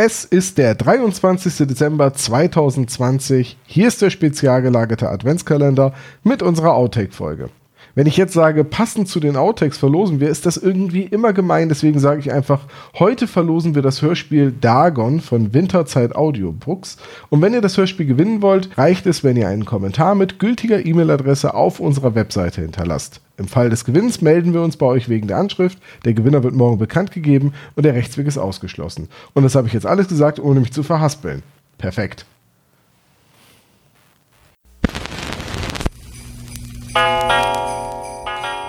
Es ist der 23. Dezember 2020. Hier ist der spezial gelagerte Adventskalender mit unserer Outtake-Folge. Wenn ich jetzt sage, passend zu den Outtakes verlosen wir, ist das irgendwie immer gemein. Deswegen sage ich einfach, heute verlosen wir das Hörspiel Dagon von Winterzeit Audiobooks. Und wenn ihr das Hörspiel gewinnen wollt, reicht es, wenn ihr einen Kommentar mit gültiger E-Mail-Adresse auf unserer Webseite hinterlasst. Im Fall des Gewinns melden wir uns bei euch wegen der Anschrift. Der Gewinner wird morgen bekannt gegeben und der Rechtsweg ist ausgeschlossen. Und das habe ich jetzt alles gesagt, ohne mich zu verhaspeln. Perfekt.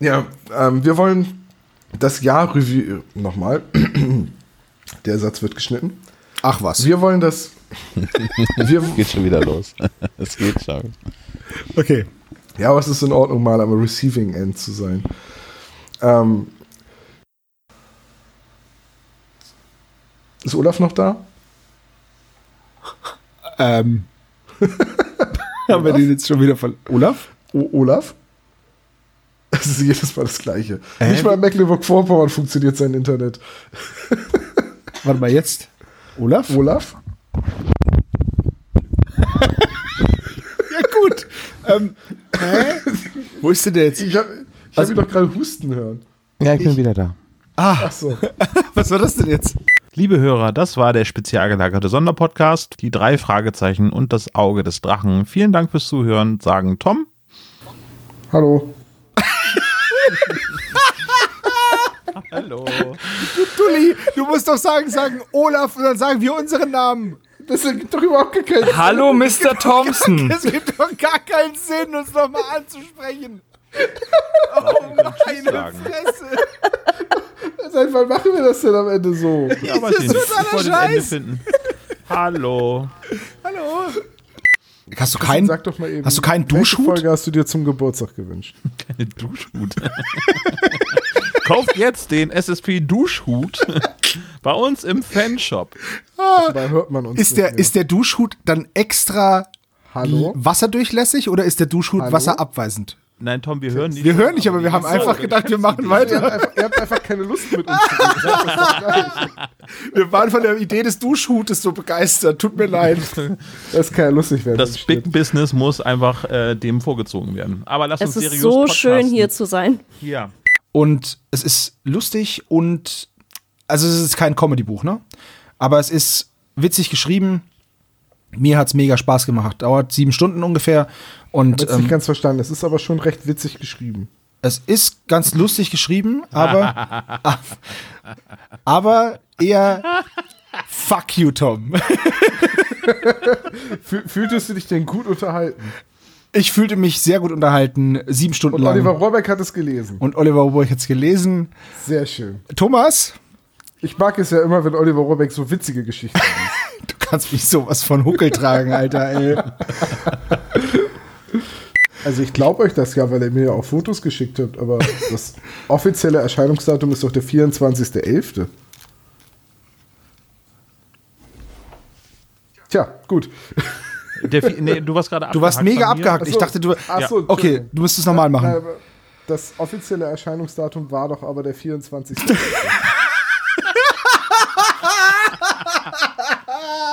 Ja, ähm, wir wollen das Jahr Revue nochmal. Der Satz wird geschnitten. Ach was. Wir wollen das. wir, Geht schon wieder los. Es geht schon. Okay. ja, aber es ist in Ordnung, mal am Receiving End zu sein. Ähm, ist Olaf noch da? Ähm. Haben wir den jetzt schon wieder von Olaf? O Olaf? Es ist jedes Mal das Gleiche. Hä? Nicht mal in Mecklenburg-Vorpommern funktioniert sein Internet. Warte mal jetzt. Olaf? Olaf? Ja, gut. ähm, hä? Wo ist denn der jetzt? Ich habe ich hab ihn doch gerade husten hören. Ja, ich bin wieder da. Ah, Achso. was war das denn jetzt? Liebe Hörer, das war der spezial gelagerte Sonderpodcast, die drei Fragezeichen und das Auge des Drachen. Vielen Dank fürs Zuhören, sagen Tom. Hallo. Hallo. Dulli, du musst doch sagen, sagen Olaf und dann sagen wir unseren Namen. Das ergibt doch überhaupt keinen Sinn. Hallo, Mr. Thompson. Es gibt doch gar keinen Sinn, uns nochmal anzusprechen. Oh, meine sagen. Fresse. Seit wann machen wir das denn am Ende so? Ja, weiß ich nicht. totaler das Scheiß. finden. Hallo. Hallo. Hast du keinen, Sag doch mal eben. hast du keinen welche Duschhut? Folge hast du dir zum Geburtstag gewünscht? Keine Duschhut. Kauft jetzt den SSP Duschhut bei uns im Fanshop. Dabei hört man uns Ist der, mehr. ist der Duschhut dann extra Hallo? wasserdurchlässig oder ist der Duschhut Hallo? wasserabweisend? Nein, Tom, wir hören nicht. Wir hören nicht, aber wir haben einfach gedacht, wir machen weiter. ihr habt einfach keine Lust mit uns. Wir waren von der Idee des Duschhutes so begeistert. Tut mir leid. Das kann ja lustig werden. Das Big Business muss einfach äh, dem vorgezogen werden. Aber lass Es uns ist seriös so podcasten. schön hier zu sein. Ja. Und es ist lustig und also es ist kein Comedy-Buch, ne? Aber es ist witzig geschrieben. Mir hat's mega Spaß gemacht. Dauert sieben Stunden ungefähr. Und Ich habe nicht ähm, ganz verstanden. Es ist aber schon recht witzig geschrieben. es ist ganz lustig geschrieben, aber aber eher Fuck you, Tom. Fühl, fühltest du dich denn gut unterhalten? Ich fühlte mich sehr gut unterhalten, sieben Stunden Und lang. Oliver Rohrbeck hat es gelesen. und Oliver Rohrbeck hat's gelesen. Sehr schön. Thomas, Ich mag es ja immer, wenn Oliver Rohrbeck so witzige Geschichten liest. Du kannst mich sowas von Huckel tragen, Alter, ey. Also ich glaube euch das ja, weil er mir ja auch Fotos geschickt hat, aber das offizielle Erscheinungsdatum ist doch der 24.11. Tja, gut. Der, nee, du warst gerade Du warst mega mir. abgehakt. Ich Ach so. dachte, du. Ach so, okay, du müsstest es nochmal machen. Das offizielle Erscheinungsdatum war doch aber der 24.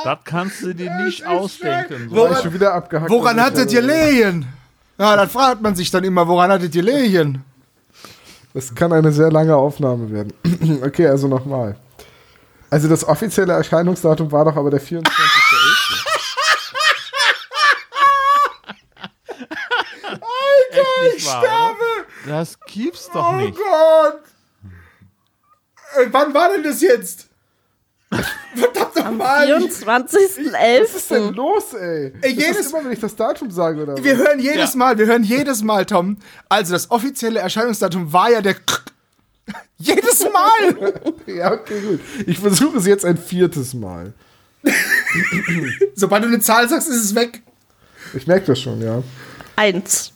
Das kannst du dir nicht ausdenken. So. Ich schon wieder abgehackt. Woran hattet ihr Lehen? Ja, dann fragt man sich dann immer, woran hattet ihr Lehen? Das kann eine sehr lange Aufnahme werden. okay, also nochmal. Also das offizielle Erscheinungsdatum war doch aber der 24.11. Echt nicht wahr, oder? Das gibt's doch Oh nicht. Gott! Äh, wann war denn das jetzt? Verdammt nochmal! 24.11. Was ist denn los, ey? Ey, Ist jedes- das immer, wenn ich das Datum sage, oder Wir was? hören jedes Ja. Mal, wir hören jedes Mal, Tom. Also das offizielle Erscheinungsdatum war ja der Jedes Mal! Ja, okay, gut. Ich versuche es jetzt ein viertes Mal. Sobald du eine Zahl sagst, ist es weg. Ich merke das schon, ja. Eins.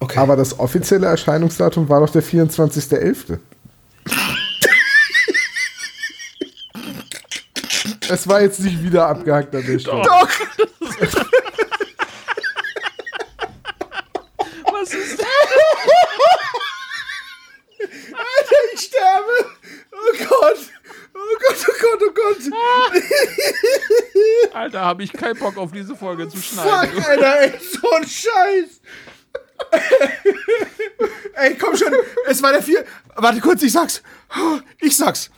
Okay. Aber das offizielle Erscheinungsdatum war doch der 24.11. Es war jetzt nicht wieder abgehackt an der Stelle. Doch! Was ist Alter, ich sterbe! Oh Gott! Oh Gott, oh Gott, oh Gott! Alter, habe ich keinen Bock auf diese Folge zu schneiden. Fuck, Alter, ey, so ein Scheiß! ey, komm schon, es war der vier. Warte kurz, ich sag's. Ich sag's.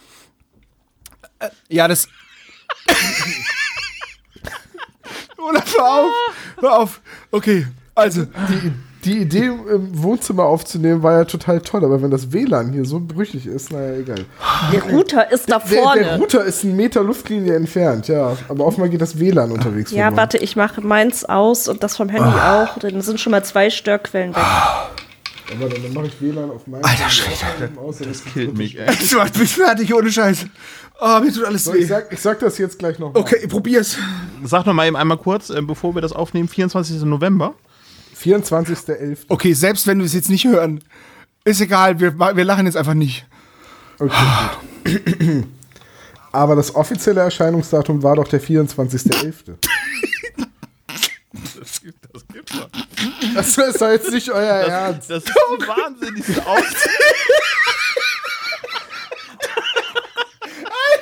Äh, Ja, das. Olaf, hör auf! Hör auf! Okay, also. Die, die Idee, im Wohnzimmer aufzunehmen, war ja total toll, aber wenn das WLAN hier so brüchig ist, naja, egal. Der Router ist da Der, vorne. der Router ist einen Meter Luftlinie entfernt, ja. Aber offenbar geht das WLAN unterwegs. ja, warte, ich mache meins aus und das vom Handy auch. Dann sind schon mal zwei Störquellen weg. Aber dann, dann mache ich WLAN auf meinem Alter Schwede. aus, dann ist Killt mich, ey. Das macht mich fertig, ohne Scheiß. Oh, mir tut alles So, ich, weh. sag, ich sag das jetzt gleich noch. Okay, probier's. Sag noch mal eben einmal kurz, äh, bevor wir das aufnehmen, 24. November. 24.11. Okay, selbst wenn wir es jetzt nicht hören, ist egal, wir, wir lachen jetzt einfach nicht. Okay, gut. Aber das offizielle Erscheinungsdatum war doch der 24.11. Das gibt, das gibt's doch. Das ist doch jetzt nicht euer Ernst. Das ist die wahnsinnigste Aus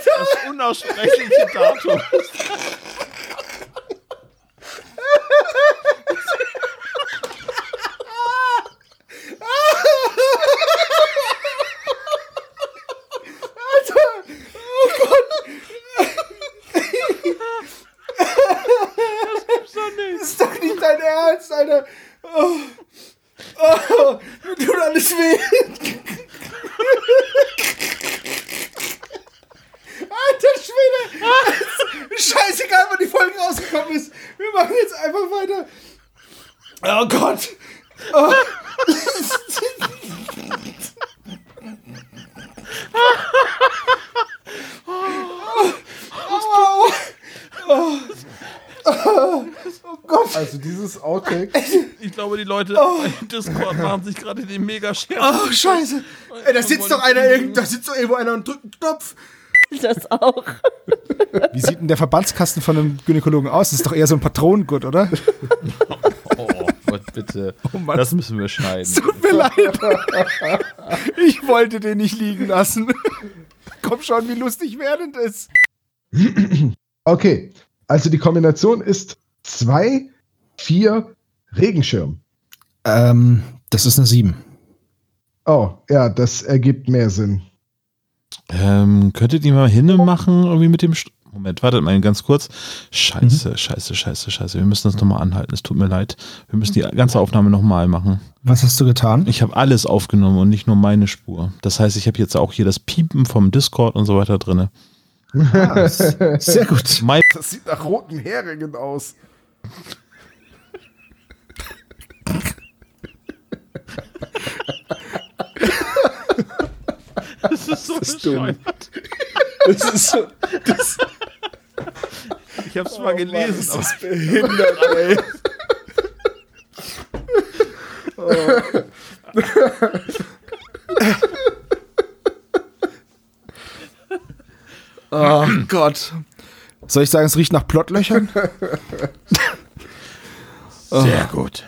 Das unaussprechliche Datum. Das ist doch nicht dein Ernst, Alter. Oh. Oh, mir tut alles weh. Alter Schwede. Scheißegal, wann die Folge rausgekommen ist. Wir machen jetzt einfach weiter. Oh Gott. Oh. Dieses Outtake, Ich glaube, die Leute bei Discord machen sich gerade den mega Scherz. Oh, scheiße. Ey, da sitzt doch einer irgend, da sitzt doch irgendwo einer und drückt einen Knopf. Das auch. Wie sieht denn der Verbandskasten von einem Gynäkologen aus? Das ist doch eher so ein Patronengurt, oder? Oh, Gott, bitte. Mann. das müssen wir schneiden. Tut mir leid. Ich wollte den nicht liegen lassen. Komm schon, wie lustig während es. okay. Also die Kombination ist 2, 4, Regenschirm. Ähm, das ist eine 7. Oh, ja, das ergibt mehr Sinn. Ähm, könntet ihr mal hinne machen, irgendwie mit dem. St Moment, wartet mal ganz kurz. Scheiße, scheiße, scheiße, scheiße. Wir müssen das nochmal anhalten. Es tut mir leid. Wir müssen die ganze Aufnahme nochmal machen. Was hast du getan? Ich habe alles aufgenommen und nicht nur meine Spur. Das heißt, ich habe jetzt auch hier das Piepen vom Discord und so weiter drin. Sehr gut. Mein Das sieht nach roten Heringen aus. Das ist so bescheuert. Das ist so Ich habe es mal gelesen. aber behindert, ey. Oh Gott. Soll ich sagen, es riecht nach Plottlöchern? Sehr gut.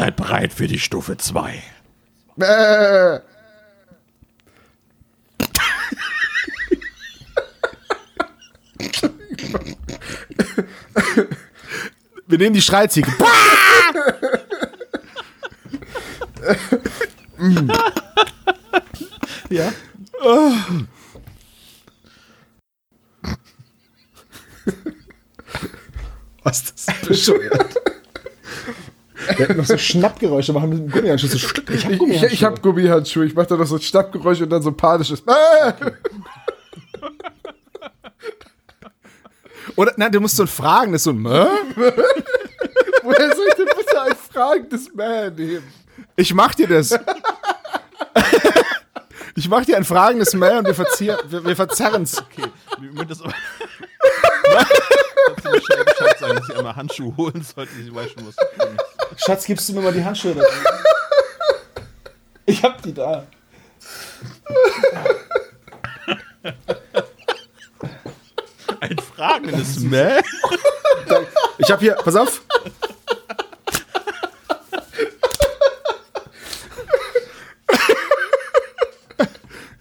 Seid bereit für die Stufe 2. Bäh. Wir nehmen die Schreiziege. Ja? Was ist das bescheuert? Wir hätten noch so Schnappgeräusche machen mit dem Gummihandschuh. So. Ich hab Ich, ich, ich habe Gummihandschuhe. Ich mache da noch so ein Schnappgeräusch und dann so ein panisches. Bäh. Oder, nein, du musst so ein Fragen, das ist so ein Mö? Woher soll ich denn bitte ein fragendes Mäh nehmen? Ich mach dir das. Ich mache dir ein fragendes Mail und wir, verzier wir, wir verzerren es. Okay, wir müssen das aber. Dass ich einmal Handschuhe holen sollte, ich weiß schon, was du tun. Schatz, gibst du mir mal die Handschuhe da drüben? Ich hab die da. Ein fragendes Mäh? Ich hab hier, pass auf.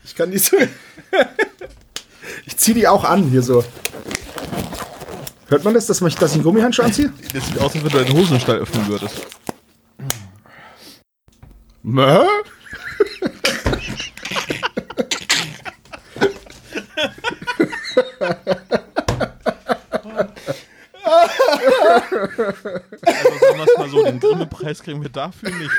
Ich kann die so. Ich zieh die auch an, hier so. Hört man das, dass, man, dass ich einen Gummihandschuh anziehe? Das sieht aus, als wenn du deinen Hosenstall öffnen würdest. Mö? Also sagen wir es mal so, den Grimme-Preis kriegen wir dafür nicht.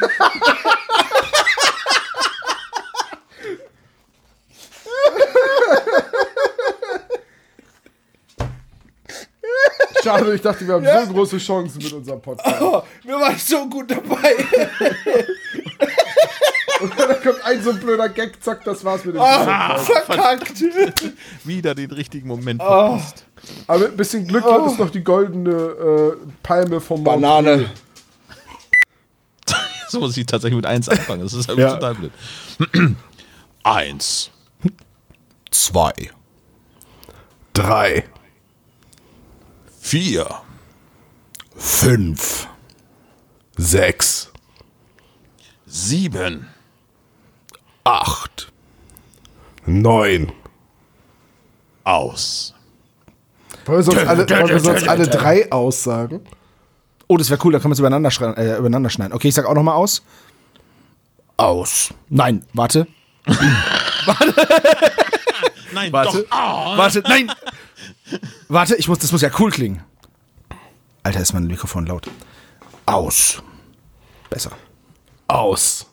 Schade, ich dachte, wir haben so große Chancen mit unserem Podcast. Oh, wir waren so gut dabei. Und dann kommt ein so ein blöder Gag, zack, das war's mit dem Ah, Podcast. verkackt. Wieder den richtigen Moment Oh. verpasst. Aber mit ein bisschen Glück gibt es noch die goldene äh, Palme vom Banane. So muss ich tatsächlich mit 1 anfangen. Das ist halt Ja. total blöd. Eins. Zwei. Drei. Vier. Fünf. Sechs. Sieben. Acht. Neun. Aus. Wollen wir sonst alle, wollen wir sonst alle drei aussagen? Oh, das wäre cool, da können wir es übereinander, schreien- äh, übereinander schneiden. Okay, ich sag auch noch mal aus. Aus. Nein, warte. Nein, Warte. doch. Ah. Warte, nein. Warte, ich muss, das muss ja cool klingen. Alter, ist mein Mikrofon laut. Aus. Besser. Aus.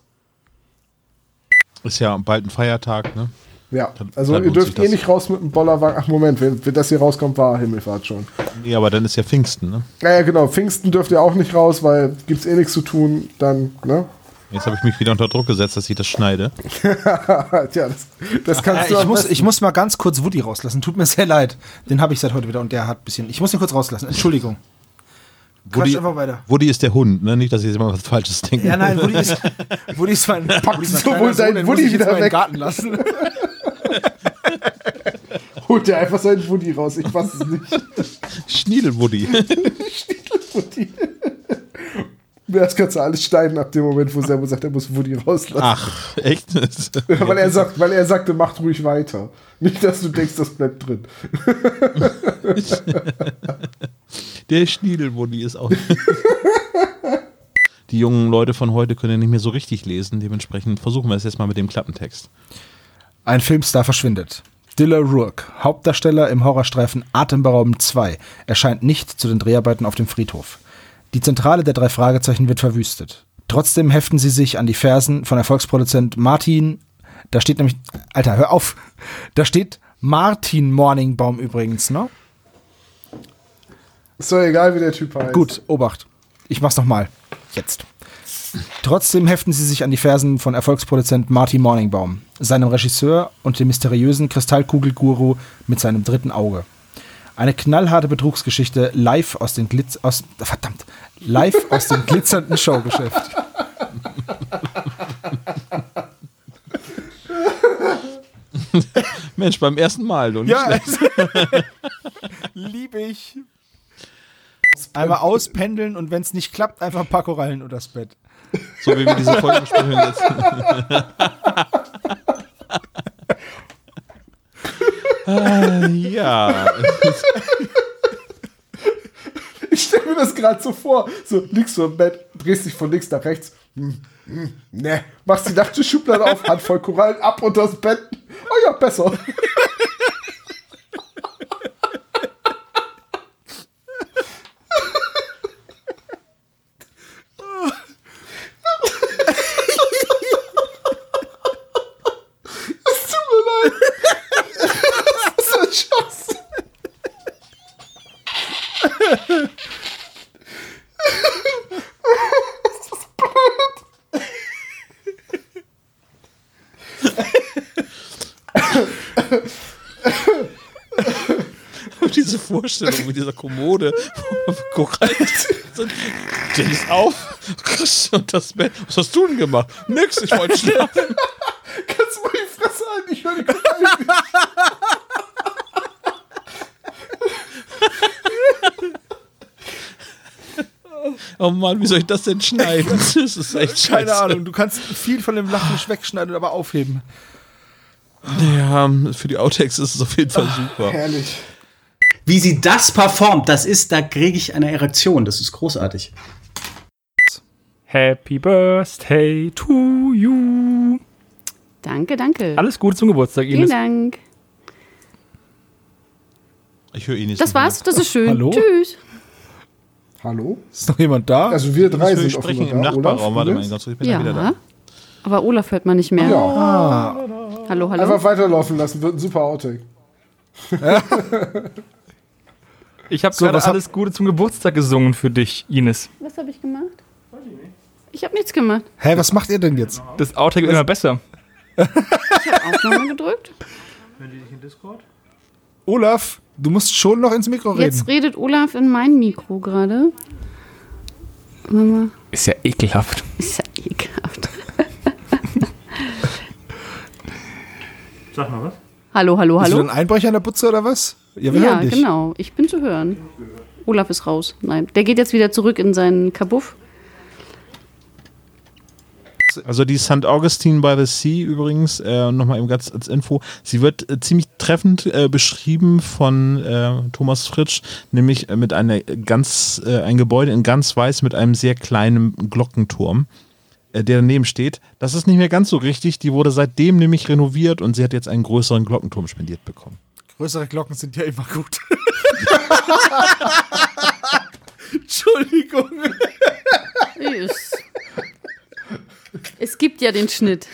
Ist ja bald ein Feiertag, ne? Ja, also dann ihr dürft eh nicht raus mit dem Bollerwagen. Ach Moment, wenn, wenn das hier rauskommt, war Himmelfahrt schon. Nee, aber dann ist ja Pfingsten, ne? Naja, genau, Pfingsten dürft ihr auch nicht raus, weil gibt's eh nichts zu tun. Dann, ne? Jetzt habe ich mich wieder unter Druck gesetzt, dass ich das schneide. Tja, das, das kannst Äh, du ich, muss, ich muss mal ganz kurz Woody rauslassen. Tut mir sehr leid. Den habe ich seit heute wieder und der hat ein bisschen. Ich muss ihn kurz rauslassen. Entschuldigung. Quatsch einfach weiter. Woody ist der Hund, ne? Nicht, dass ich jetzt immer was Falsches denke. Ja, nein, Woody ist, Woody ist mein, Woody ist mein sowohl deinen den Woody muss ich jetzt wieder weg. Garten lassen. Holt dir einfach seinen Woody raus. Ich weiß es nicht. Schniedelwoody. Woody. Das kannst du alles schneiden ab dem Moment, wo Servo sagt, er muss Woody rauslassen. Ach, echt? weil, er sagt, weil er sagte, macht ruhig weiter. Nicht, dass du denkst, das bleibt drin. Der Schniedelwoody ist auch. Die jungen Leute von heute können ja nicht mehr so richtig lesen, dementsprechend versuchen wir es jetzt mal mit dem Klappentext. Ein Filmstar verschwindet. Dilla Rourke, Hauptdarsteller im Horrorstreifen Atemberaubend 2, erscheint nicht zu den Dreharbeiten auf dem Friedhof. Die Zentrale der drei Fragezeichen wird verwüstet. Trotzdem heften sie sich an die Fersen von Erfolgsproduzent Martin. Da steht nämlich, Alter, hör auf. Da steht Martin Morningbaum übrigens, ne? Ist doch egal, wie der Typ heißt. Gut, Obacht. Ich mach's nochmal. Jetzt. Trotzdem heften sie sich an die Fersen von Erfolgsproduzent Marty Morningbaum, seinem Regisseur und dem mysteriösen Kristallkugelguru mit seinem dritten Auge. Eine knallharte Betrugsgeschichte live aus den Glitz aus verdammt live aus dem glitzernden Showgeschäft. Mensch, beim ersten Mal, du nicht Ja, schlecht. liebe ich. Einmal auspendeln und wenn es nicht klappt, einfach ein paar Korallen unters Bett. So wie wir diese Folge besprechen jetzt. Ah, ja. Ich stelle mir das gerade so vor. So, liegst du im Bett, drehst dich von links nach rechts. Hm, hm, ne, machst die Nachttischschublade auf, Hand voll Korallen, ab unter das Bett. Oh ja, besser. Es tut mir leid. Das ist ein Schatz. Und diese Vorstellung mit dieser Kommode. Guck rein. Stell es auf. Und das Bett. Was hast du denn gemacht? Nix, ich wollte schlafen. Kannst du mal die Fresse halten? Ich höre die nicht. Oh Mann, wie soll ich das denn schneiden? Das ist echt scheiße. Keine Ahnung, du kannst viel von dem Lachen wegschneiden, aber aufheben. Ja, für die Outtakes ist es auf jeden Fall super. Herrlich. Wie sie das performt, das ist, da kriege ich eine Erektion. Das ist großartig. Happy Birthday to you. Danke, danke. Alles Gute zum Geburtstag, Vielen Ines. Dank. Ich höre ihn nicht. Das war's, das ist schön. Hallo? Tschüss. Hallo? Ist noch jemand da? Also wir drei sind sprechen offenbar im da. Nachbarraum. Warte mal Olaf, ganz kurz, ich bin ja. wieder Ja. da. Aber Olaf hört man nicht mehr. Ja, Hallo, hallo. einfach weiterlaufen lassen, wird ein super Outtake. Ich habe So, gerade was hab- alles Gute zum Geburtstag gesungen für dich, Ines. Was habe ich gemacht? Ich habe nichts gemacht. Hä, was macht ihr denn jetzt? Das Outtake wird immer besser. Ich habe Aufnahme gedrückt. Olaf, du musst schon noch ins Mikro reden. Jetzt redet Olaf in mein Mikro gerade. Mama, Ist ja ekelhaft. ist ja ekelhaft. Sag mal was. Hallo, hallo, Bist du hallo. ein Einbrecher in der Butze oder was? Ja, wir Ja, hören dich. genau. Ich bin zu hören. Olaf ist raus. Nein, der geht jetzt wieder zurück in seinen Kabuff. Also die St. Augustine by the Sea übrigens, äh, nochmal eben ganz als Info, sie wird äh, ziemlich treffend äh, beschrieben von äh, Thomas Fritsch, nämlich äh, mit einer ganz, äh, ein Gebäude in ganz weiß mit einem sehr kleinen Glockenturm, äh, der daneben steht. Das ist nicht mehr ganz so richtig, die wurde seitdem nämlich renoviert und sie hat jetzt einen größeren Glockenturm spendiert bekommen. Größere Glocken sind ja immer gut. Entschuldigung. Ist. Es gibt ja den Schnitt.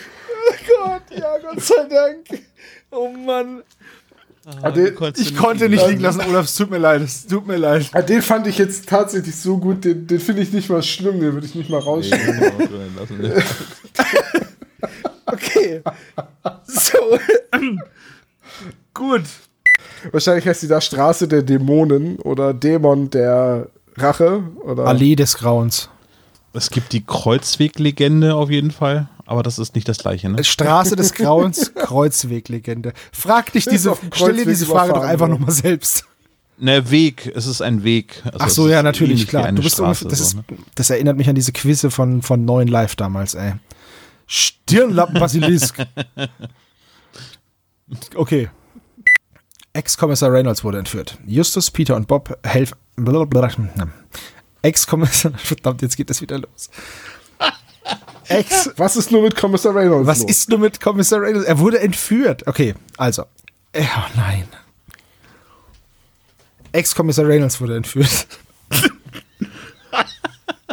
Gott, ja, Gott sei Dank. Oh Mann. Ah, den, Ich konnte nicht liegen lassen, Olaf, es tut mir leid, es tut mir leid. ah, den fand ich jetzt tatsächlich so gut, den, den finde ich nicht mal schlimm, den würde ich nicht mal rausschneiden. Okay. So. Gut. Wahrscheinlich heißt die da Straße der Dämonen oder Dämon der Rache oder Allee des Grauens. Es gibt die Kreuzweglegende auf jeden Fall, aber das ist nicht das gleiche, ne? Straße des Grauens, Kreuzweglegende. Frag dich diese, auf dem stell dir Kreuzweg diese Frage doch einfach nochmal selbst. Ne, Weg, es ist ein Weg. Also Ach so, ist ja, natürlich, klar. Du bist Straße, ungefähr, das, so, ist, ne? das erinnert mich an diese Quizze von, von Neuen Live damals, ey. Stirnlappen-Basilisk. Okay. Ex-Kommissar Reynolds wurde entführt. Justus, Peter und Bob helfen. Ex-Kommissar. Verdammt, jetzt geht das wieder los. Ex. Was ist nur mit Kommissar Reynolds Was los? ist nur mit Kommissar Reynolds? Er wurde entführt. Okay, also. Oh nein. Ex-Kommissar Reynolds wurde entführt.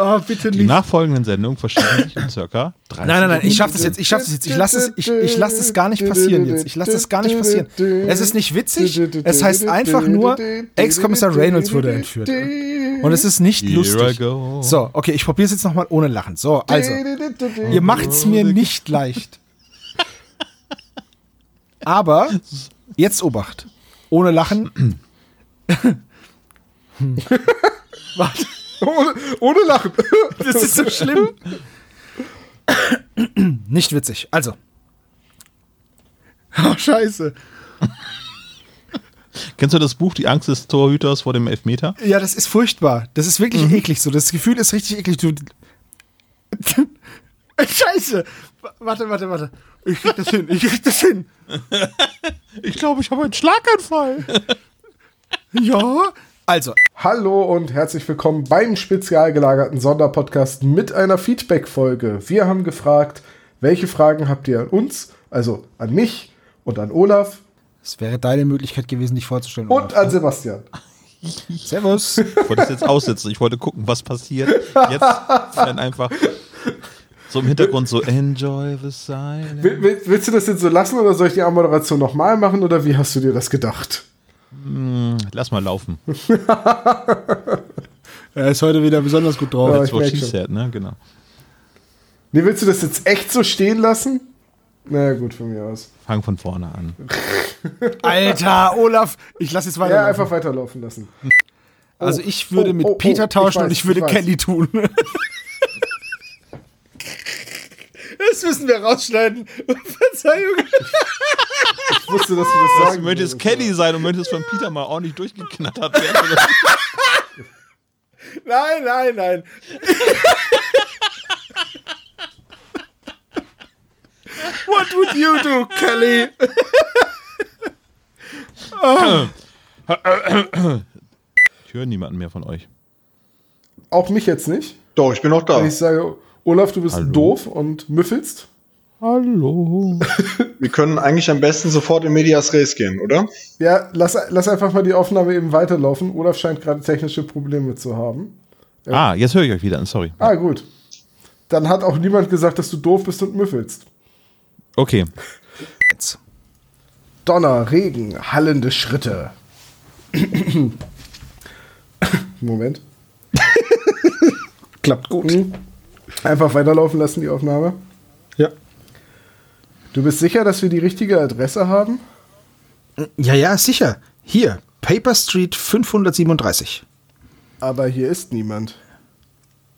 Oh, bitte Die nicht. nachfolgenden Sendungen verschieben sich in circa 30 Nein, nein, nein, ich schaff das jetzt, ich schaff das jetzt, ich lasse es, ich, ich lass das gar nicht passieren jetzt. Ich lasse das gar nicht passieren. Es ist nicht witzig, es heißt einfach nur, Ex-Kommissar Reynolds wurde entführt. Und es ist nicht Here lustig. So, okay, ich probiere es jetzt nochmal ohne Lachen. So, also, ihr macht's mir nicht leicht. Aber, jetzt Obacht. Ohne Lachen. Warte. Ohne, ohne Lachen. Das ist so schlimm. Nicht witzig. Also. Oh, scheiße. Kennst du das Buch Die Angst des Torhüters vor dem Elfmeter? Ja, das ist furchtbar. Das ist wirklich Mhm. eklig so. Das Gefühl ist richtig eklig. Du Scheiße. Warte, warte, warte. Ich krieg das hin. Ich krieg das hin. Ich glaube, ich habe einen Schlaganfall. Ja. Also, Hallo und herzlich willkommen beim spezial gelagerten Sonderpodcast mit einer Feedback-Folge. Wir haben gefragt, welche Fragen habt ihr an uns, also an mich und an Olaf es wäre deine Möglichkeit gewesen, dich vorzustellen. und Olaf. an Sebastian. Servus. Ich wollte es jetzt aussitzen. Ich wollte gucken, was passiert. Jetzt dann einfach so im Hintergrund so Enjoy the silence. Will, will, willst du das jetzt so lassen oder soll ich die Anmoderation nochmal machen oder wie hast du dir das gedacht? Lass mal laufen. Er ist heute wieder besonders gut drauf. Ja, ich what she said, ne? Genau. Nee, willst du das jetzt echt so stehen lassen? naja, gut, von mir aus. Fang von vorne an. Alter, Olaf, ich lass jetzt weiter. Ja, einfach weiterlaufen lassen. also ich würde oh, mit oh, oh, Peter ich tauschen weiß, und ich würde ich. Kelly tun. Das müssen wir rausschneiden. Verzeihung. Ich wusste, dass du das Du sagen möchtest. Kelly sein und möchtest von Peter mal ordentlich durchgeknattert werden. Nein, nein, nein. What would you do, Kelly? Ich höre niemanden mehr von euch. Auch mich jetzt nicht. Doch, ich bin noch da. Wenn ich sage, Olaf, du bist Hallo. doof und müffelst. Hallo. Wir können eigentlich am besten sofort in Medias Res gehen, oder? Ja, lass, lass einfach mal die Aufnahme eben weiterlaufen. Olaf scheint gerade technische Probleme zu haben. Ah, jetzt höre ich euch wieder. Sorry. Ah, gut. Dann hat auch niemand gesagt, dass du doof bist und müffelst. Okay. Jetzt. Donner, Regen, hallende Schritte. Moment. Klappt gut. Mhm. Einfach weiterlaufen lassen, die Aufnahme. Ja. Du bist sicher, dass wir die richtige Adresse haben? Ja, ja, sicher. Hier, Paper Street 537. Aber hier ist niemand.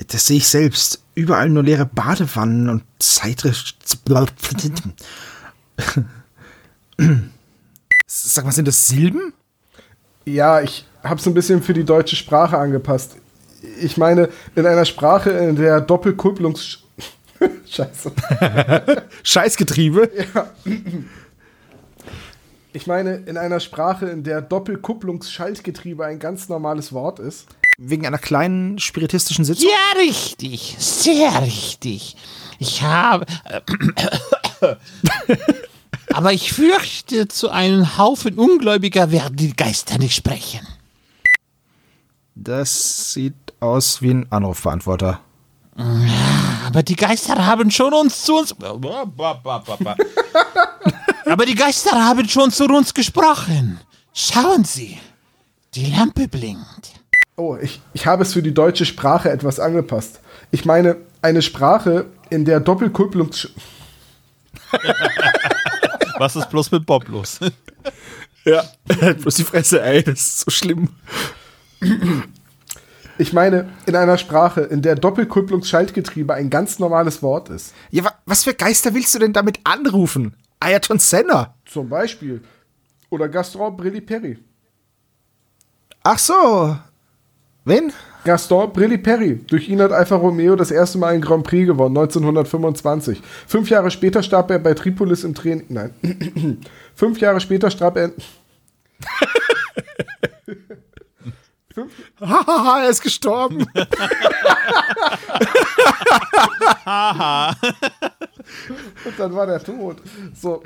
Das sehe ich selbst. Überall nur leere Badewannen und Zeitre. Sag mal, sind das Silben? Ja, ich habe es ein bisschen für die deutsche Sprache angepasst. Ich meine, in einer Sprache, in der Doppelkupplungs... Scheiße. Scheißgetriebe? Ich meine, in einer Sprache, in der Doppelkupplungsschaltgetriebe ein ganz normales Wort ist. Wegen einer kleinen spiritistischen Sitzung? Ja, richtig. Sehr richtig. Ich habe. Aber ich fürchte, zu einem Haufen Ungläubiger werden die Geister nicht sprechen. Das sieht aus wie ein Anrufbeantworter. Aber die Geister haben schon uns zu uns. Aber die Geister haben schon zu uns gesprochen. Schauen Sie. Die Lampe blinkt. Oh, ich, ich habe es für die deutsche Sprache etwas angepasst. Ich meine, eine Sprache, in der Doppelkupplungs... Was ist bloß mit Bob los? Ja, bloß die Fresse, ey, das ist so schlimm. Ich meine, in einer Sprache, in der Doppelkupplungsschaltgetriebe ein ganz normales Wort ist. Ja, wa was für Geister willst du denn damit anrufen? Ayrton Senna. Zum Beispiel. Oder Gaston Brilli Perry. Ach so. Wen? Gaston Brilli Perry. Durch ihn hat Alfa Romeo das erste Mal einen Grand Prix gewonnen, 1925. Fünf Jahre später starb er bei Tripolis im Training. Nein. Fünf Jahre später starb er. Hahaha, er ist gestorben. Und dann war der tot. So.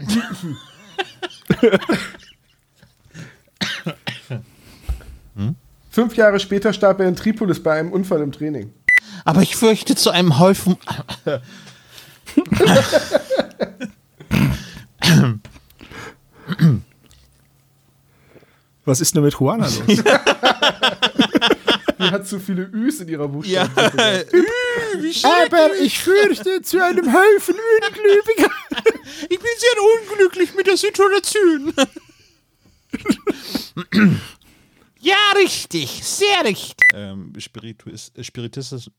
Fünf Jahre später starb er in Tripolis bei einem Unfall im Training. Aber ich fürchte, zu einem Haufen. Was ist denn mit Juana los? Die hat zu viele Üs in ihrer Buchstaben. Aber ich fürchte, zu einem Haufen Ungläubiger. Ich bin sehr unglücklich mit der Situation. ja, richtig. Sehr richtig. ähm, Spiritus, Spiritismus.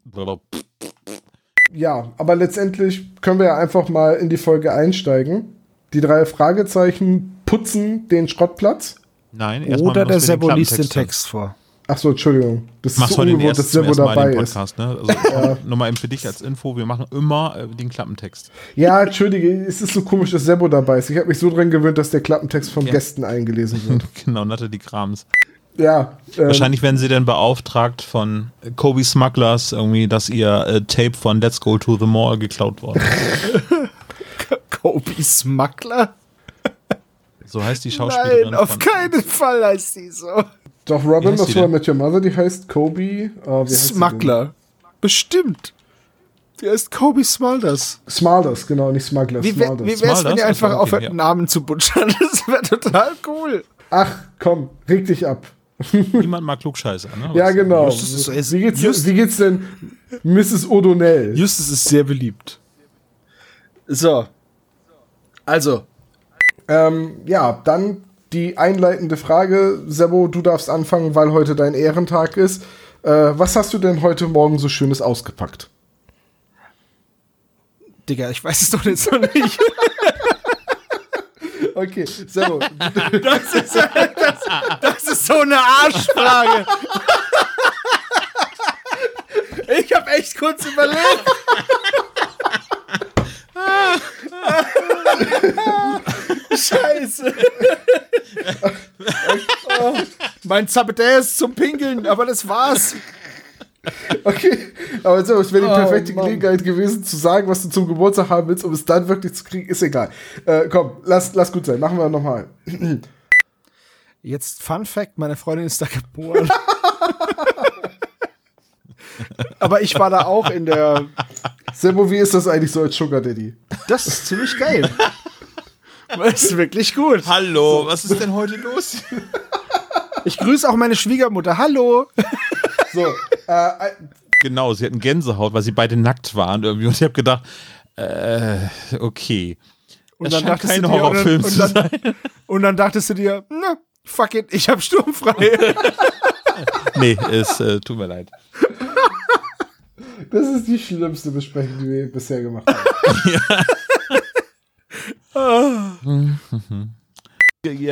Ja, aber letztendlich können wir ja einfach mal in die Folge einsteigen. Die drei Fragezeichen putzen den Schrottplatz. Nein, erstmal Oder der Sebo den liest den Klappentext Text vor. Ach so, Entschuldigung. Das ist Machst so heute den ungewohnt, dass Sebo dabei ist. Podcast, ne? Also nochmal eben für dich als Info, wir machen immer äh, den Klappentext. Ja, entschuldige, es ist so komisch, dass Sebo dabei ist. Ich habe mich so dran gewöhnt, dass der Klappentext von Ja. Gästen eingelesen wird. genau, Natalie Krams. Ja, ähm, Wahrscheinlich werden sie dann beauftragt von Kobe Smugglers irgendwie, dass ihr äh, Tape von Let's Go to the Mall geklaut worden ist. Kobe Smuggler? So heißt die Schauspielerin. Nein, auf von, keinen Fall heißt sie so. Doch, Robin, heißt das die war mit Your Mother, die heißt Kobe. wie heißt? Smuggler. Bestimmt. Der ist Kobe Smulders. Smulders, genau, nicht Smuggler. Wie, wär, Smulders. wie wär's, wenn Smulders? ihr einfach okay, aufhört, ja. Namen zu butchern? Das wäre total cool. Ach, komm, reg dich ab. Niemand mag Klugscheißer, ne? Ja, genau. Justus ist so- ist- wie, geht's, Just- wie geht's denn Mrs. O'Donnell? Justus ist sehr beliebt. So. Also, Ähm, ja, dann die einleitende Frage. Sebo, du darfst anfangen, weil heute dein Ehrentag ist. Äh, was hast du denn heute Morgen so Schönes ausgepackt? Digga, ich weiß es doch jetzt noch nicht. Okay, Sebo. Das ist, das, das ist so eine Arschfrage. Ich habe echt kurz überlegt. Scheiße. Oh, mein Zappetär ist zum Pinkeln, aber das war's. Okay, aber so, es wäre die Oh, perfekte Mann. Gelegenheit gewesen, zu sagen, was du zum Geburtstag haben willst, um es dann wirklich zu kriegen. Ist egal. Äh, komm, lass, lass gut sein. Machen wir nochmal. Jetzt Fun Fact, meine Freundin ist da geboren. aber ich war da auch in der. Sebo, wie ist das eigentlich so als Sugar Daddy? Das ist ziemlich geil. Das ist wirklich gut. Hallo, was ist denn heute los? Ich grüße auch meine Schwiegermutter. Hallo. So, äh, Genau, sie hatten Gänsehaut, weil sie beide nackt waren irgendwie. Und ich habe gedacht, äh, okay. Und Das dann dachtest kein du dir, Horrorfilm und zu dann, sein. Und dann dachtest du dir, na, fuck it, ich hab sturmfrei. Nee, es äh, tut mir leid. das ist die schlimmste Besprechung, die wir bisher gemacht haben. Ja,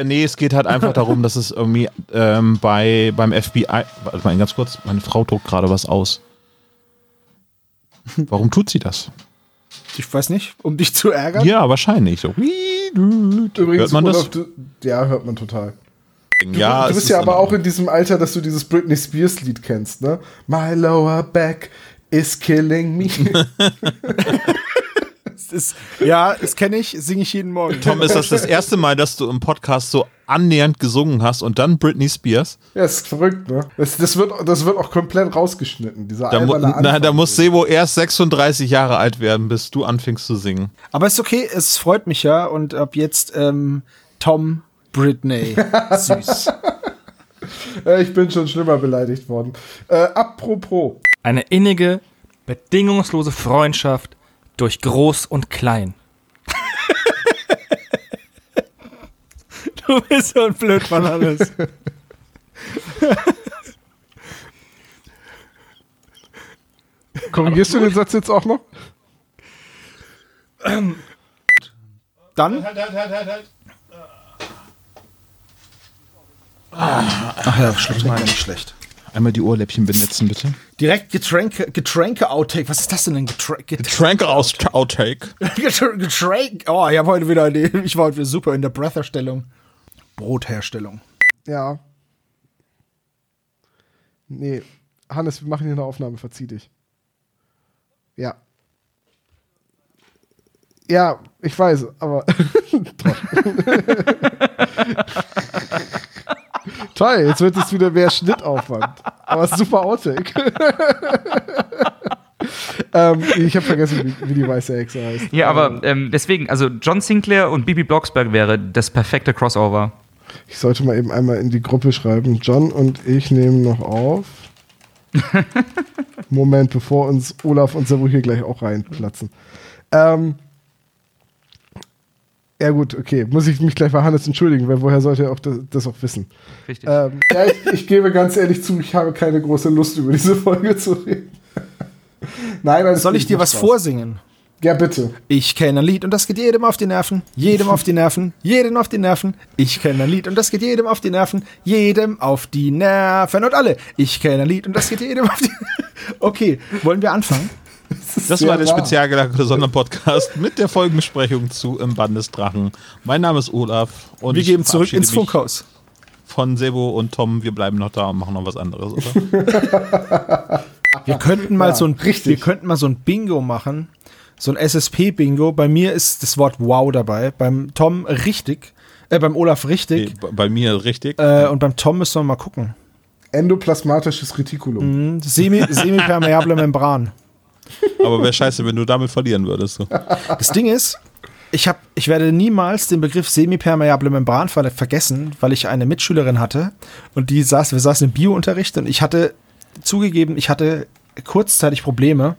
nee, es geht halt einfach darum, dass es irgendwie ähm, bei, beim FBI. Warte mal ganz kurz, meine Frau druckt gerade was aus. Warum tut sie das? Ich weiß nicht, um dich zu ärgern. Ja, wahrscheinlich. So. Übrigens, Hört man das? Du, ja, hört man total. Ja, du bist ist ja aber auch in diesem Alter, dass du dieses Britney Spears Lied kennst, ne? My lower back is killing me. Das ist, ja, das kenne ich, singe ich jeden Morgen. Tom, ist das das erste Mal, dass du im Podcast so annähernd gesungen hast und dann Britney Spears? ja, ist verrückt, ne? Das, das, wird, das wird auch komplett rausgeschnitten, dieser Da, mu na, da muss Sebo erst 36 Jahre alt werden, bis du anfängst zu singen. Aber ist okay, es freut mich ja. Und ab jetzt ähm, Tom Britney. Süß. Äh, ich bin schon schlimmer beleidigt worden. Äh, apropos. Eine innige, bedingungslose Freundschaft durch Groß und Klein. Du bist so ein Blödmann, alles. Korrigierst du den Satz jetzt auch noch? Dann? Ach ja, schlecht, meine nicht schlecht. Einmal die Ohrläppchen benetzen, bitte. Direkt Getränke, Getränke Outtake. Was ist das denn? ein Geträ Getränke Getränke aus Outtake. Getränke. Getränk. Oh, ich habe heute wieder, nee, ich war heute wieder super in der Breatherstellung. Brotherstellung. Ja. Nee. Hannes, wir machen hier eine Aufnahme, verzieh dich. Ja. Ja, ich weiß, aber. Toll. Jetzt wird es wieder mehr Schnittaufwand. Aber super Outtake. ähm, ich habe vergessen, wie, wie die weiße Hexe heißt. Ja, aber ähm, deswegen, also John Sinclair und Bibi Blocksberg wäre das perfekte Crossover. Ich sollte mal eben einmal in die Gruppe schreiben. John und ich nehmen noch auf. Moment, bevor uns Olaf und Sebo hier gleich auch reinplatzen. Ähm, ja gut, okay. Muss ich mich gleich bei Hannes entschuldigen, weil woher sollte er auch das, das auch wissen? Richtig. Ähm, ja, ich, ich gebe ganz ehrlich zu, ich habe keine große Lust, über diese Folge zu reden. Nein, Soll ich dir was Spaß. vorsingen? Ja, bitte. Ich kenne ein Lied und das geht jedem auf die Nerven. Jedem auf die Nerven. Jedem auf die Nerven. Ich kenne ein Lied und das geht jedem auf die Nerven. Jedem auf die Nerven. Und alle. Ich kenne ein Lied und das geht jedem auf die Okay, wollen wir anfangen? Das war der wahr. spezial gelagerte Sonderpodcast mit der Folgenbesprechung zu Im Band des Drachen. Mein Name ist Olaf und Wir gehen zurück ins Funkhaus. Von Sebo und Tom, wir bleiben noch da und machen noch was anderes, oder? Wir könnten mal Ja, so ein richtig. wir könnten mal so ein Bingo machen. So ein SSP Bingo. Bei mir ist das Wort wow dabei, beim Tom richtig, äh, beim Olaf richtig Nee, bei mir richtig. äh, und beim Tom müssen wir mal gucken. Endoplasmatisches Retikulum. Mhm, Semi semipermeable Membran. Aber wäre scheiße, wenn du damit verlieren würdest. So. Das Ding ist, ich, hab, ich werde niemals den Begriff semipermeable Membran ver vergessen, weil ich eine Mitschülerin hatte und die saß, wir saßen im Biounterricht und ich hatte zugegeben, ich hatte kurzzeitig Probleme,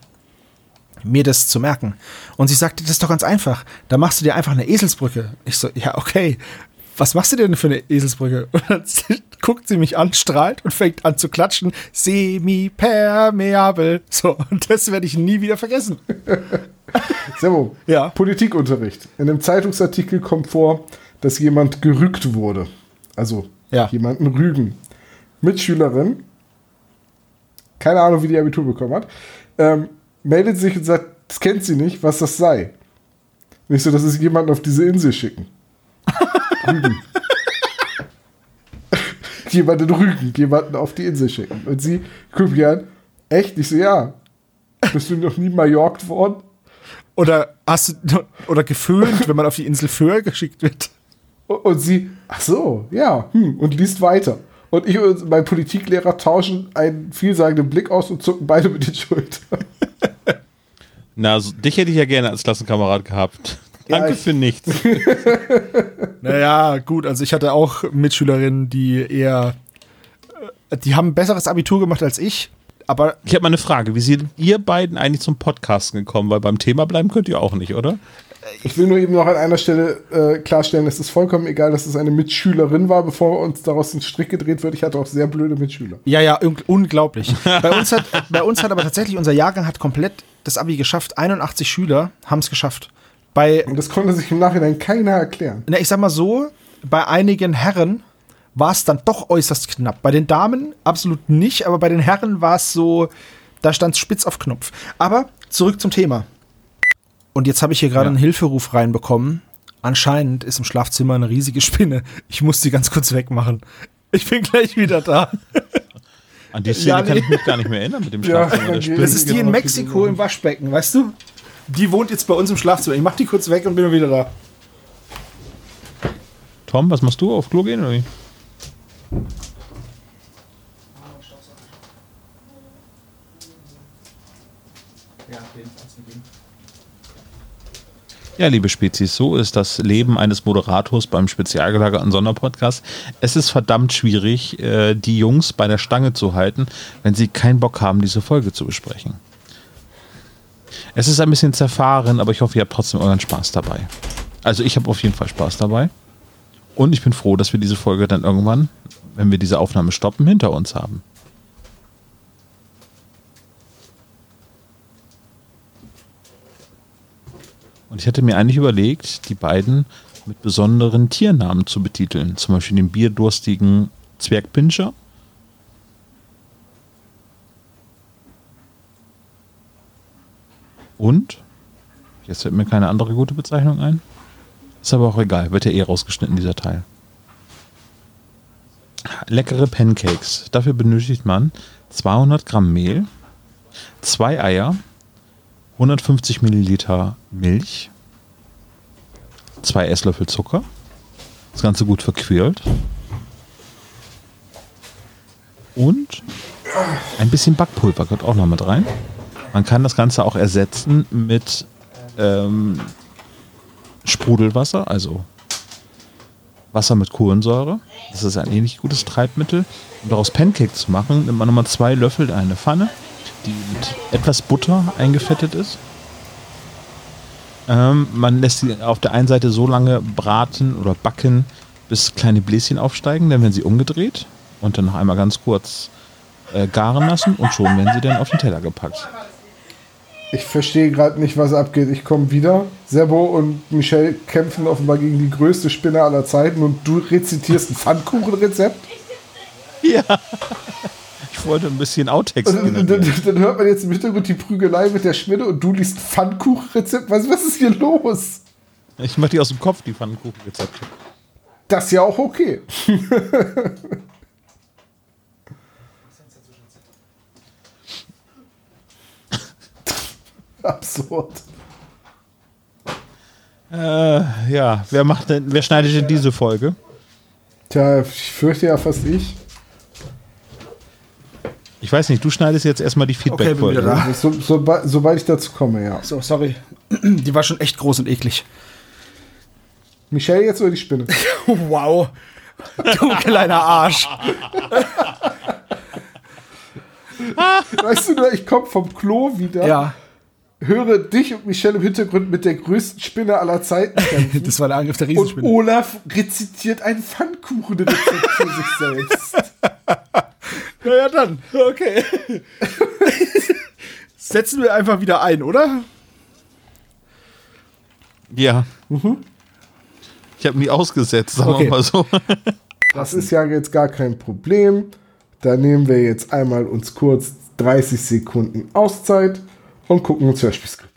mir das zu merken. Und sie sagte, das ist doch ganz einfach. Da machst du dir einfach eine Eselsbrücke. Ich so, ja, okay. Was machst du denn für eine Eselsbrücke? Und dann guckt sie mich an, strahlt und fängt an zu klatschen. Semi-permeabel. So, und das werde ich nie wieder vergessen. Servo, Ja. Politikunterricht. In einem Zeitungsartikel kommt vor, dass jemand gerügt wurde. Also Ja. jemanden rügen. Mitschülerin, keine Ahnung, wie die Abitur bekommen hat, ähm, meldet sich und sagt, das kennt sie nicht, was das sei. Nicht so, dass es jemanden auf diese Insel schicken. Rügen. jemanden rügen, jemanden auf die Insel schicken. Und sie guckt mich an, echt? Ich so, ja. Bist du noch nie Mallorca worden? Oder hast du, oder geföhnt, wenn man auf die Insel Föhr geschickt wird. Und sie, ach so, ja, hm, und liest weiter. Und ich und mein Politiklehrer tauschen einen vielsagenden Blick aus und zucken beide mit den Schultern. Na, so, dich hätte ich ja gerne als Klassenkamerad gehabt. Ja, Danke ich- für nichts. Naja, gut, also ich hatte auch Mitschülerinnen, die eher, äh, die haben ein besseres Abitur gemacht als ich, aber Ich habe mal eine Frage. Wie seid ihr beiden eigentlich zum Podcasten gekommen? Weil beim Thema bleiben könnt ihr auch nicht, oder? Ich will nur eben noch an einer Stelle äh, klarstellen, es ist vollkommen egal, dass es eine Mitschülerin war, bevor uns daraus ein Strick gedreht wird. Ich hatte auch sehr blöde Mitschüler. ja, ja, un unglaublich. bei, uns hat, bei uns hat aber tatsächlich unser Jahrgang hat komplett das Abi geschafft. 81 Schüler haben es geschafft. Bei, Und das konnte sich im Nachhinein keiner erklären. na, ich sag mal so, bei einigen Herren war es dann doch äußerst knapp. Bei den Damen absolut nicht, aber bei den Herren war es so, da stand es spitz auf Knopf. Aber zurück zum Thema. Und jetzt habe ich hier gerade Ja. einen Hilferuf reinbekommen. Anscheinend ist im Schlafzimmer eine riesige Spinne. Ich muss die ganz kurz wegmachen. Ich bin gleich wieder da. An die Szene Ja, kann nee. ich mich gar nicht mehr erinnern mit dem Ja, Schlafzimmer. der das Spinne. Das ist die in Mexiko im Waschbecken, weißt du? Die wohnt jetzt bei uns im Schlafzimmer. Ich mach die kurz weg und bin wieder da. Tom, was machst du? Auf Klo gehen oder wie? Ja, liebe Spezies, so ist das Leben eines Moderators beim spezialgelagerten Sonderpodcast. Es ist verdammt schwierig, äh, die Jungs bei der Stange zu halten, wenn sie keinen Bock haben, diese Folge zu besprechen. Es ist ein bisschen zerfahren, aber ich hoffe, ihr habt trotzdem euren Spaß dabei. Also ich habe auf jeden Fall Spaß dabei. Und ich bin froh, dass wir diese Folge dann irgendwann, wenn wir diese Aufnahme stoppen, hinter uns haben. Und ich hatte mir eigentlich überlegt, die beiden mit besonderen Tiernamen zu betiteln. Zum Beispiel den bierdurstigen Zwergpinscher. Und, jetzt fällt mir keine andere gute Bezeichnung ein. Ist aber auch egal, wird ja eh rausgeschnitten, dieser Teil. Leckere Pancakes. Dafür benötigt man 200 Gramm Mehl, zwei Eier, 150 Milliliter Milch, zwei Esslöffel Zucker, das Ganze gut verquirlt und ein bisschen Backpulver gehört auch noch mit rein. Man kann das Ganze auch ersetzen mit ähm, Sprudelwasser, also Wasser mit Kohlensäure. Das ist ein ähnlich gutes Treibmittel. Um daraus Pancake zu machen, nimmt man nochmal zwei Löffel in eine Pfanne, die mit etwas Butter eingefettet ist. Ähm, man lässt sie auf der einen Seite so lange braten oder backen, bis kleine Bläschen aufsteigen. Dann werden sie umgedreht und dann noch einmal ganz kurz äh, garen lassen und schon werden sie dann auf den Teller gepackt. Ich verstehe gerade nicht, was abgeht. Ich komme wieder. Serbo und Michelle kämpfen offenbar gegen die größte Spinne aller Zeiten und du rezitierst ein Pfannkuchenrezept. Ja. Ich wollte ein bisschen Outtakes Und dann, dann, dann hört man jetzt im Hintergrund die Prügelei mit der Spinne und du liest Pfannkuchenrezept. Was, was ist hier los? Ich mache die aus dem Kopf, die Pfannkuchenrezepte. Das ist ja auch okay. Absurd. Äh, ja, wer macht denn, wer schneidet denn diese Folge? Tja, ich fürchte ja fast ich. Ich weiß nicht, du schneidest jetzt erstmal die Feedback-Folge. da. So, soba- sobald ich dazu komme, ja. So, sorry. Die war schon echt groß und eklig. Michelle jetzt oder die Spinne? Wow. Du kleiner Arsch. weißt du, nur, ich komme vom Klo wieder. Ja. Höre dich und Michelle im Hintergrund mit der größten Spinne aller Zeiten kämpfen. Das war der Angriff der und Riesenspinne. Olaf rezitiert ein Pfannkuchenrezept für sich selbst. Naja, dann. Okay. Setzen wir einfach wieder ein, oder? Ja. Ich habe nie ausgesetzt, sagen Okay. wir mal so. Das ist ja jetzt gar kein Problem. Da nehmen wir jetzt einmal uns kurz 30 Sekunden Auszeit und gucken uns Hörspielskript.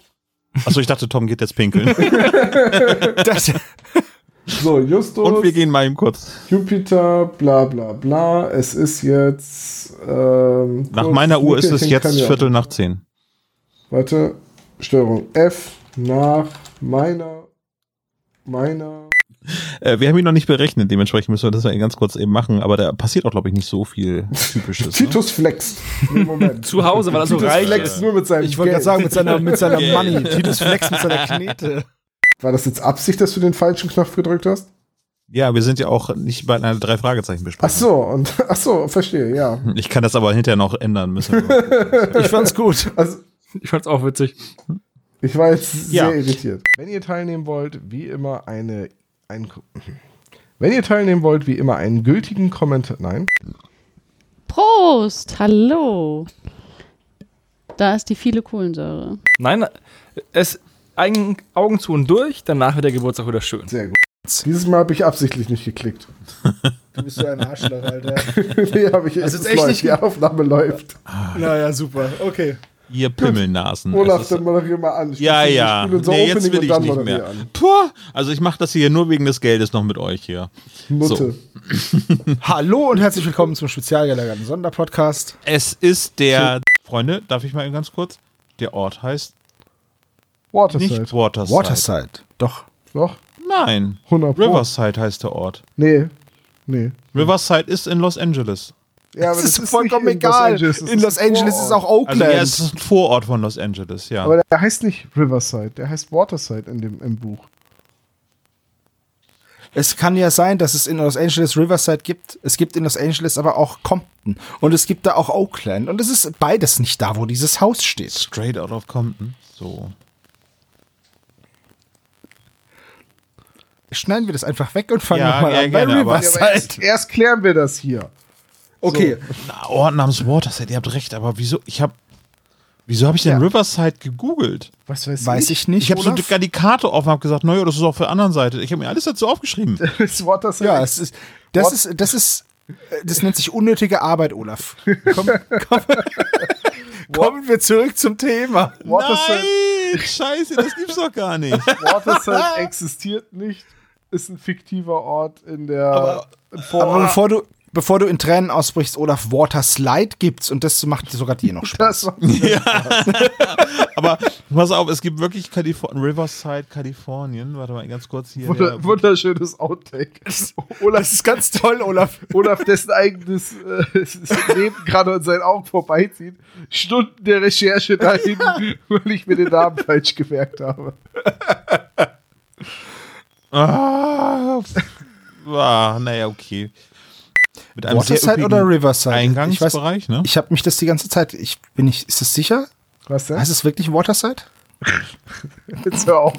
Achso, ich dachte, Tom geht jetzt pinkeln. Das, So, Justus, Und wir gehen mal eben kurz. Jupiter, bla bla bla. Es ist jetzt. Ähm, Nach meiner Uhr ist es jetzt Viertel nach zehn. Warte, Steuerung F nach meiner. Meiner. Äh, wir haben ihn noch nicht berechnet, dementsprechend müssen wir das mal ganz kurz eben machen, aber da passiert auch, glaube ich, nicht so viel Typisches. ne? Titus flext. Nee, Moment. Zu Hause, weil er so Titus reich flext nur mit seinem ich wollte gerade sagen, mit seiner, mit seiner Money. Titus Flex mit seiner Knete. War das jetzt Absicht, dass du den falschen Knopf gedrückt hast? Ja, wir sind ja auch nicht bei einer drei Fragezeichen Ach besprochen. so, und ach so, verstehe, ja. Ich kann das aber hinterher noch ändern müssen. Ich fand's gut. Also, Ich fand's auch witzig. ich war jetzt Ja. sehr irritiert. Wenn ihr teilnehmen wollt, wie immer eine. Ein, wenn ihr teilnehmen wollt, wie immer einen gültigen Kommentar. Nein. Prost! Hallo! Da ist die viele Kohlensäure. Nein, es Augen, Augen zu und durch, danach wird der Geburtstag wieder schön. Sehr gut. Dieses Mal habe ich absichtlich nicht geklickt. Du bist so ein Arschloch, Alter. nee, habe ich Also echt läuft, nicht Die Aufnahme läuft. Naja, super. Okay. Ihr Pimmelnasen. Olaf, dann ist- moderier mal an. ja, Ich ja. unser Nee, jetzt will ich nicht mehr. Puh, also ich mache das hier nur wegen des Geldes noch mit euch hier. Nutte. Hallo und herzlich willkommen zum spezialgelagerten Sonderpodcast. Es ist der, Freunde, darf ich mal eben ganz kurz? Der Ort heißt Waterside. nicht Waterside. Waterside. Doch. Doch? Nein, 100 Pro. Riverside heißt der Ort. Nee. Nee. Riverside ist in Los Angeles. Ja, Das aber ist vollkommen nicht in Los egal. Angeles, das in Los Angeles ist auch Also Oakland. ja, es ist ein Vorort von Los Angeles, ja. Aber der heißt nicht Riverside, der heißt Waterside in dem, im Buch. Es kann ja sein, dass es in Los Angeles Riverside gibt. Es gibt in Los Angeles aber auch Compton. Und es gibt da auch Oakland. Und es ist beides nicht da, wo dieses Haus steht. Straight out of Compton. So. Schneiden wir das einfach weg und fangen Ja, nochmal ja, an bei gerne, aber- Riverside. Aber erst, erst klären wir das hier. Okay. Na, Ort namens Waterside, ihr habt recht, aber wieso, ich hab, wieso habe ich denn Ja. Riverside gegoogelt? Was weiß, Weiß ich nicht. Ich habe so Olaf? die Karte offen und hab gesagt, naja, das ist auf der anderen Seite. Ich habe mir alles dazu aufgeschrieben. Das Waterside. Ja, es ist, das ist, das ist, das nennt sich unnötige Arbeit, Olaf. Komm, komm, kommen wir zurück zum Thema. Waterside, Nein, scheiße, das gibt's doch gar nicht. Waterside existiert nicht. Ist ein fiktiver Ort in der Vorort. Aber bevor du, bevor du in Tränen ausbrichst, Olaf, Water Slide gibt's und das macht sogar dir noch Spaß. das war Aber pass auf, es gibt wirklich Kalifor Riverside, Kalifornien. Warte mal ganz kurz hier. wunder, der- wunderschönes Outtake. Olaf, Das ist ganz toll, Olaf. Olaf, dessen eigenes äh, Leben gerade an seinen Augen vorbeizieht. Stunden der Recherche dahin, weil ich mir den Namen falsch gemerkt habe. Ah, ah, naja, okay. Mit einem Waterside oder Riverside? Eingangsbereich, ne? Ich habe mich das die ganze Zeit. Ich bin nicht. Ist das sicher? Was denn? Heißt es wirklich Waterside? Jetzt hör auf.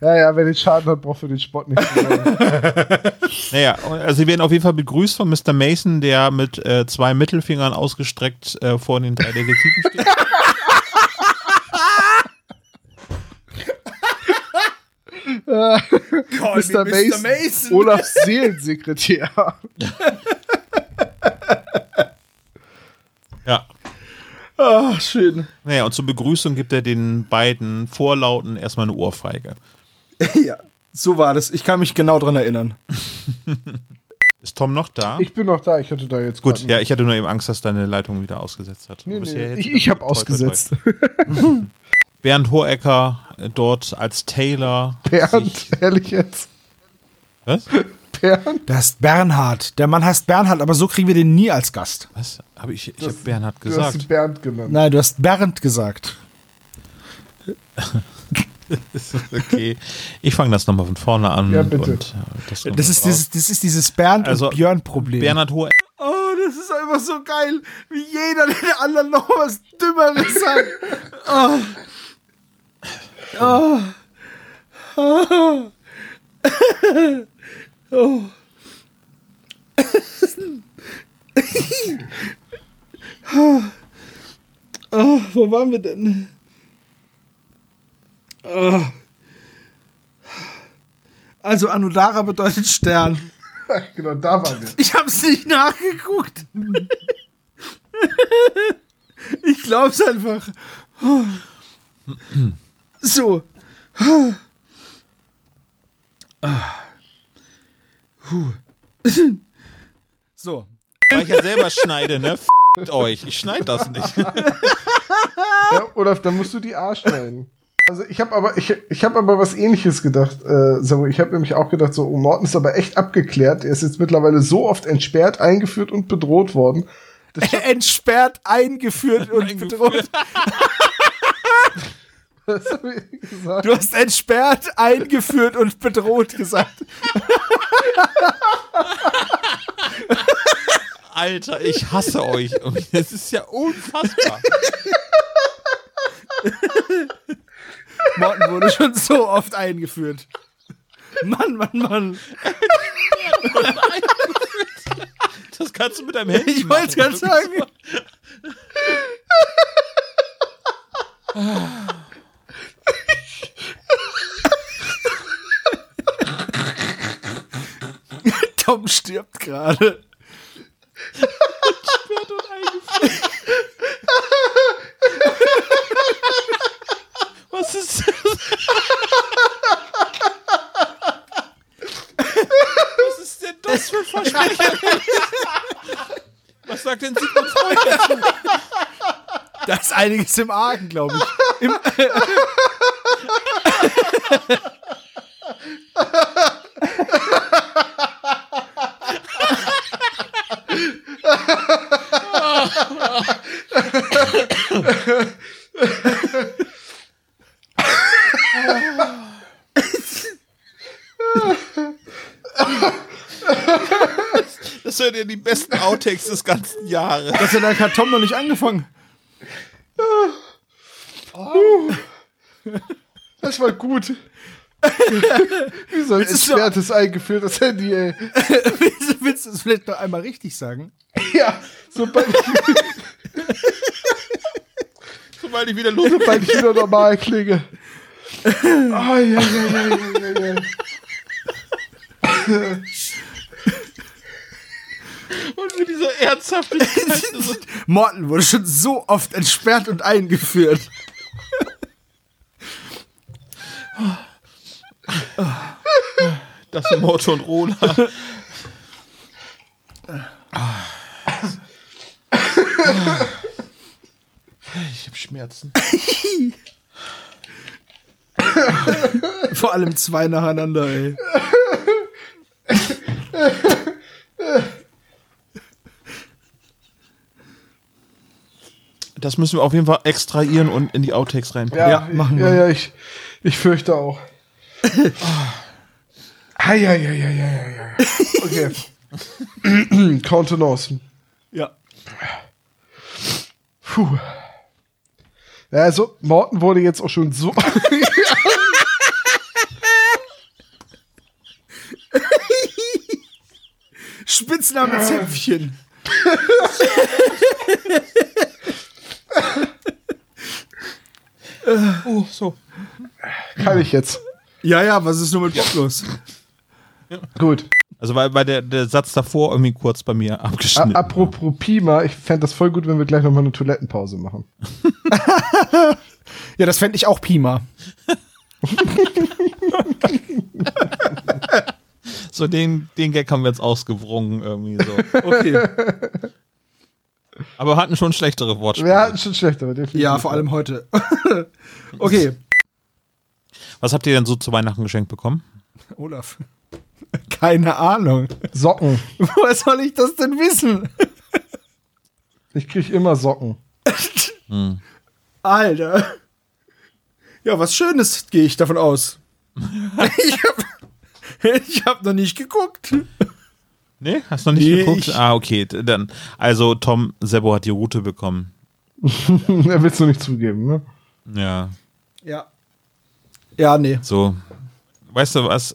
Ja, ja, wer den Schaden hat, braucht für den Spott nicht. Naja, also sie werden auf jeden Fall begrüßt von Mr. Mason, der mit äh, zwei Mittelfingern ausgestreckt äh, vor den drei Detektiven steht. Mr. Mason, Olafs Seelensekretär. ja. Ah, schön. Naja, und zur Begrüßung gibt er den beiden Vorlauten erstmal eine Ohrfeige. Ja, so war das. Ich kann mich genau dran erinnern. Ist Tom noch da? Ich bin noch da, ich hatte da jetzt Gut, ja, ich hatte nur eben Angst, dass deine Leitung wieder ausgesetzt hat. Nee, nee, ich, ich habe ausgesetzt. Bernd Hohecker äh, dort als Taylor. Bernd, ehrlich jetzt. Was? Bernd? Das ist Bernhard. Der Mann heißt Bernhard, aber so kriegen wir den nie als Gast. Was? Habe ich, ich habe Bernhard Du hast ihn gesagt. Bernd genannt. Nein, du hast Bernd gesagt. Okay. Ich fange das nochmal von vorne an. Ja, bitte. Und, äh, das Das da ist dieses, das ist dieses Bernd- Also, und Björn-Problem. Bernhard Hohecker. Oh, das ist einfach so geil, wie jeder den anderen noch was Dümmeres sagt. Oh. Oh. Oh. oh. oh. Wo waren wir denn? Oh. Also Anudara bedeutet Stern. genau, da waren wir. Ich hab's nicht nachgeguckt. ich glaub's einfach. So. So. Weil ich ja selber schneide, ne? F euch. Ich schneide das nicht. Ja, Olaf, dann musst du die A schneiden. Also ich habe aber ich, ich habe aber was ähnliches gedacht, äh, Samu. Ich habe nämlich auch gedacht, so oh, Morten ist aber echt abgeklärt. Er ist jetzt mittlerweile so oft entsperrt, eingeführt und bedroht worden. Entsperrt, eingeführt und bedroht. Was hab ich gesagt? Du hast entsperrt, eingeführt und bedroht gesagt. Alter, ich hasse euch. Das ist ja unfassbar. Morten wurde schon so oft eingeführt. Mann, Mann, Mann. Das kannst du mit deinem Handy Ich wollte gerade sagen. Tom stirbt gerade. Was ist das? Was ist denn das für ein Versprecher? Was sagt denn Sigmund Freud dazu? Da ist einiges im Argen, glaube ich. Im, Das sind ja die besten Outtakes des ganzen Jahres. Dank hat Tom noch nicht angefangen. Das war gut. Wie so ein Es ist so- entsperrtes, eingeführtes Handy, ey. willst, willst du es vielleicht noch einmal richtig sagen? Ja, sobald ich, Sobald ich wieder los sobald ich wieder normal klinge. Ah, ja, ja, ja, ja, ja, ja. und mit dieser Ernsthaftigkeit. so- Morten wurde schon so oft entsperrt und eingeführt. Das sind Motto und Rola. Ich habe Schmerzen. Vor allem zwei nacheinander, ey. Das müssen wir auf jeden Fall extrahieren und in die Outtakes reinpacken. Ja, Ja, machen ja, wir. ja, ich, ich fürchte auch. Ah, ja, ja, ja, ja, ja, ja. Okay. Contenance. Ja. Puh. Ja, also, Morten wurde jetzt auch schon so. Spitzname Zäpfchen. Oh, so. Kann ich jetzt. Ja, ja, was ist nur mit Bob los? Gut. Also weil, weil der, der Satz davor irgendwie kurz bei mir A abgeschnitten apropos Pima, ich fände das voll gut, wenn wir gleich nochmal eine Toilettenpause machen. Ja, das fände ich auch Pima. So, den, den Gag haben wir jetzt ausgewrungen irgendwie so. Okay. Aber wir hatten schon schlechtere Wortspiele. Wir hatten schon schlechtere, definitiv. Ja, vor allem heute. okay. Was habt ihr denn so zu Weihnachten geschenkt bekommen? Olaf. Keine Ahnung. Socken. Woher soll ich das denn wissen? Ich krieg immer Socken. Alter. Ja, was Schönes gehe ich davon aus. ich habe ich hab noch nicht geguckt. Nee, hast du noch nicht Nee, geguckt? Ah, okay. Dann, also Tom Sebo hat die Route bekommen. er willst du nicht zugeben, ne? Ja, Ja. Ja, nee. so. Weißt du was?